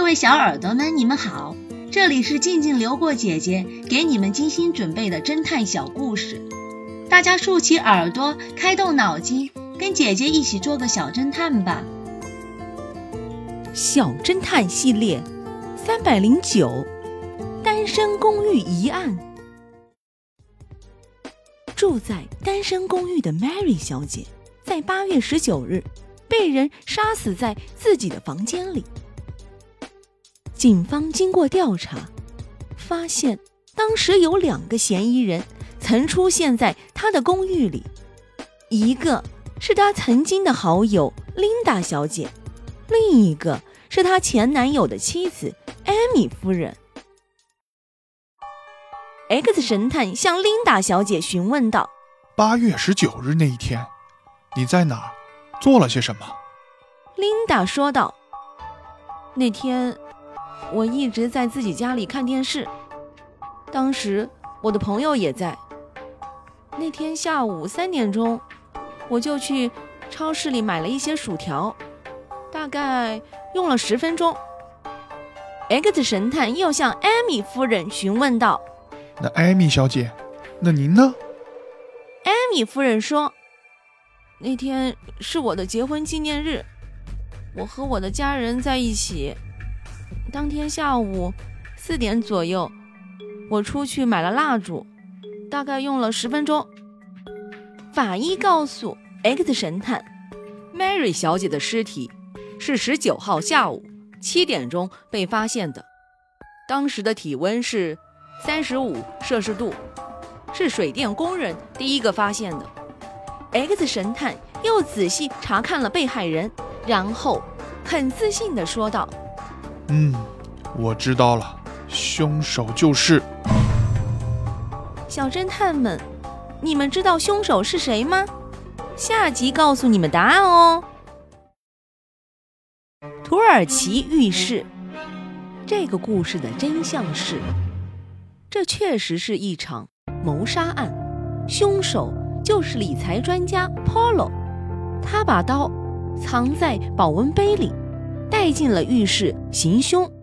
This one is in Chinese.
各位小耳朵们，你们好，这里是静静流过姐姐给你们精心准备的侦探小故事，大家竖起耳朵，开动脑筋，跟姐姐一起做个小侦探吧。小侦探系列三百零九，单身公寓疑案。住在单身公寓的 Mary 小姐，在八月十九日被人杀死在自己的房间里。警方经过调查，发现当时有两个嫌疑人曾出现在他的公寓里，一个是他曾经的好友琳达小姐，另一个是他前男友的妻子艾米夫人。X 神探向琳达小姐询问道：“八月十九日那一天，你在哪儿？做了些什么？”琳达说道：“那天。”我一直在自己家里看电视，当时我的朋友也在。那天下午三点钟，我就去超市里买了一些薯条，大概用了十分钟。X 神探又向艾米夫人询问道：“那艾米小姐，那您呢？”艾米夫人说：“那天是我的结婚纪念日，我和我的家人在一起。”当天下午四点左右，我出去买了蜡烛，大概用了十分钟。法医告诉 X 神探，Mary 小姐的尸体是十九号下午七点钟被发现的，当时的体温是三十五摄氏度，是水电工人第一个发现的。X 神探又仔细查看了被害人，然后很自信地说道。嗯，我知道了，凶手就是小侦探们。你们知道凶手是谁吗？下集告诉你们答案哦。土耳其浴室，这个故事的真相是，这确实是一场谋杀案，凶手就是理财专家 Polo，他把刀藏在保温杯里。带进了浴室行凶。